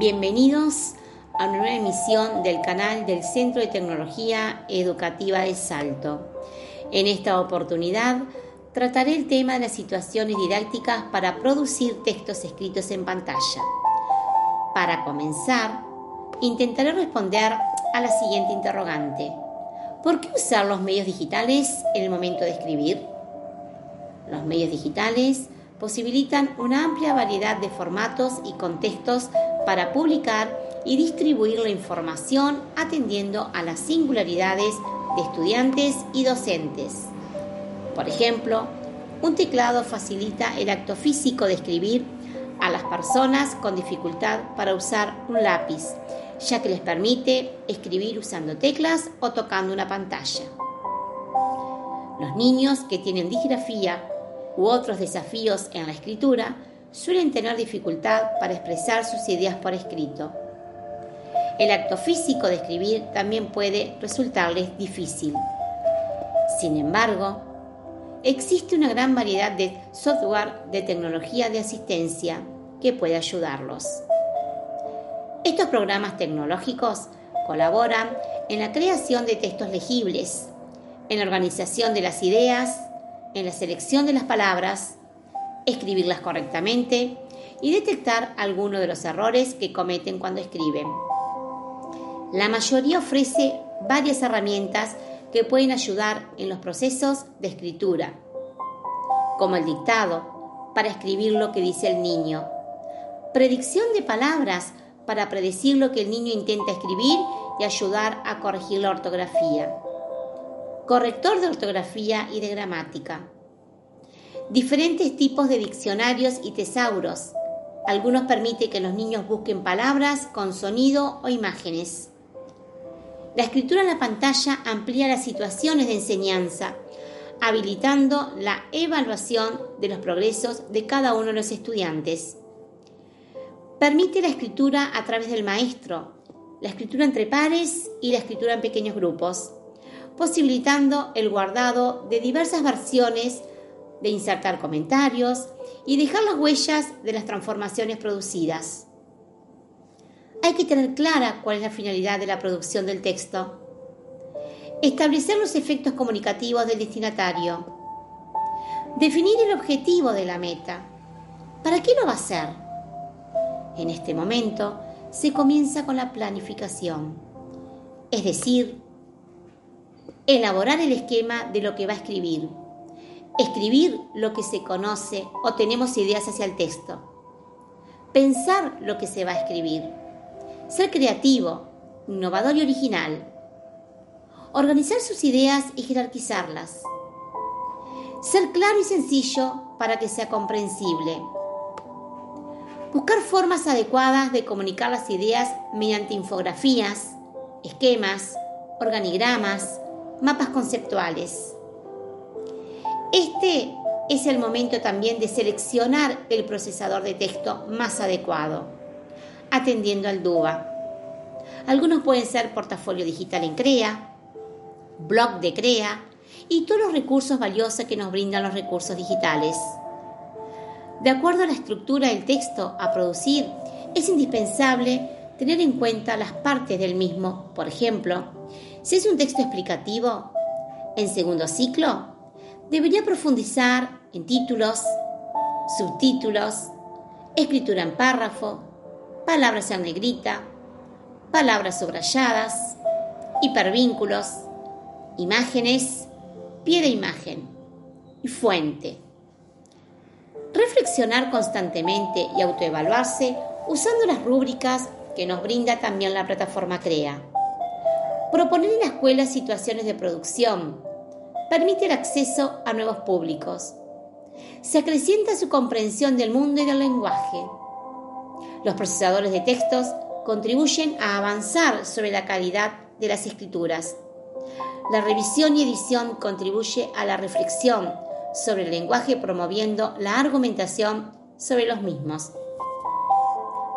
Bienvenidos a una nueva emisión del canal del Centro de Tecnología Educativa de Salto. En esta oportunidad trataré el tema de las situaciones didácticas para producir textos escritos en pantalla. Para comenzar, intentaré responder a la siguiente interrogante. ¿Por qué usar los medios digitales en el momento de escribir? Los medios digitales posibilitan una amplia variedad de formatos y contextos para publicar y distribuir la información atendiendo a las singularidades de estudiantes y docentes. Por ejemplo, un teclado facilita el acto físico de escribir a las personas con dificultad para usar un lápiz, ya que les permite escribir usando teclas o tocando una pantalla. Los niños que tienen disgrafía u otros desafíos en la escritura suelen tener dificultad para expresar sus ideas por escrito. El acto físico de escribir también puede resultarles difícil. Sin embargo, existe una gran variedad de software de tecnología de asistencia que puede ayudarlos. Estos programas tecnológicos colaboran en la creación de textos legibles, en la organización de las ideas, en la selección de las palabras, escribirlas correctamente y detectar algunos de los errores que cometen cuando escriben. La mayoría ofrece varias herramientas que pueden ayudar en los procesos de escritura, como el dictado, para escribir lo que dice el niño, predicción de palabras para predecir lo que el niño intenta escribir y ayudar a corregir la ortografía, corrector de ortografía y de gramática, diferentes tipos de diccionarios y tesauros. Algunos permiten que los niños busquen palabras con sonido o imágenes. La escritura en la pantalla amplía las situaciones de enseñanza, habilitando la evaluación de los progresos de cada uno de los estudiantes. Permite la escritura a través del maestro, la escritura entre pares y la escritura en pequeños grupos, posibilitando el guardado de diversas versiones de insertar comentarios y dejar las huellas de las transformaciones producidas. Hay que tener clara cuál es la finalidad de la producción del texto. Establecer los efectos comunicativos del destinatario. Definir el objetivo de la meta. ¿Para qué lo va a hacer? En este momento se comienza con la planificación, es decir, elaborar el esquema de lo que va a escribir. Escribir lo que se conoce o tenemos ideas hacia el texto, pensar lo que se va a escribir, ser creativo, innovador y original, organizar sus ideas y jerarquizarlas, ser claro y sencillo para que sea comprensible, buscar formas adecuadas de comunicar las ideas mediante infografías, esquemas, organigramas, mapas conceptuales este es el momento también de seleccionar el procesador de texto más adecuado, atendiendo al DUA. Algunos pueden ser portafolio digital en CREA, blog de CREA y todos los recursos valiosos que nos brindan los recursos digitales. De acuerdo a la estructura del texto a producir, es indispensable tener en cuenta las partes del mismo. Por ejemplo, si es un texto explicativo, en segundo ciclo, debería profundizar en títulos, subtítulos, escritura en párrafo, palabras en negrita, palabras subrayadas, hipervínculos, imágenes, pie de imagen y fuente. Reflexionar constantemente y autoevaluarse usando las rúbricas que nos brinda también la plataforma CREA. Proponer en la escuela situaciones de producción, permite el acceso a nuevos públicos. Se acrecienta su comprensión del mundo y del lenguaje. Los procesadores de textos contribuyen a avanzar sobre la calidad de las escrituras. La revisión y edición contribuye a la reflexión sobre el lenguaje promoviendo la argumentación sobre los mismos.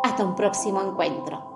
Hasta un próximo encuentro.